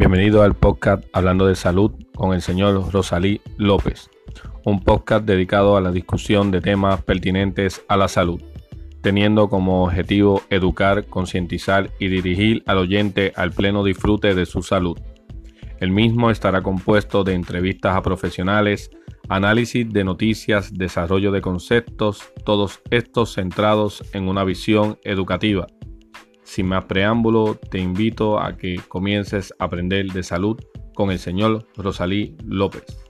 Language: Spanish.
Bienvenido al podcast Hablando de Salud con el señor Rosalí López, un podcast dedicado a la discusión de temas pertinentes a la salud, teniendo como objetivo educar, concientizar y dirigir al oyente al pleno disfrute de su salud. El mismo estará compuesto de entrevistas a profesionales, análisis de noticias, desarrollo de conceptos, todos estos centrados en una visión educativa. Sin más preámbulo, te invito a que comiences a aprender de salud con el señor Rosalí López.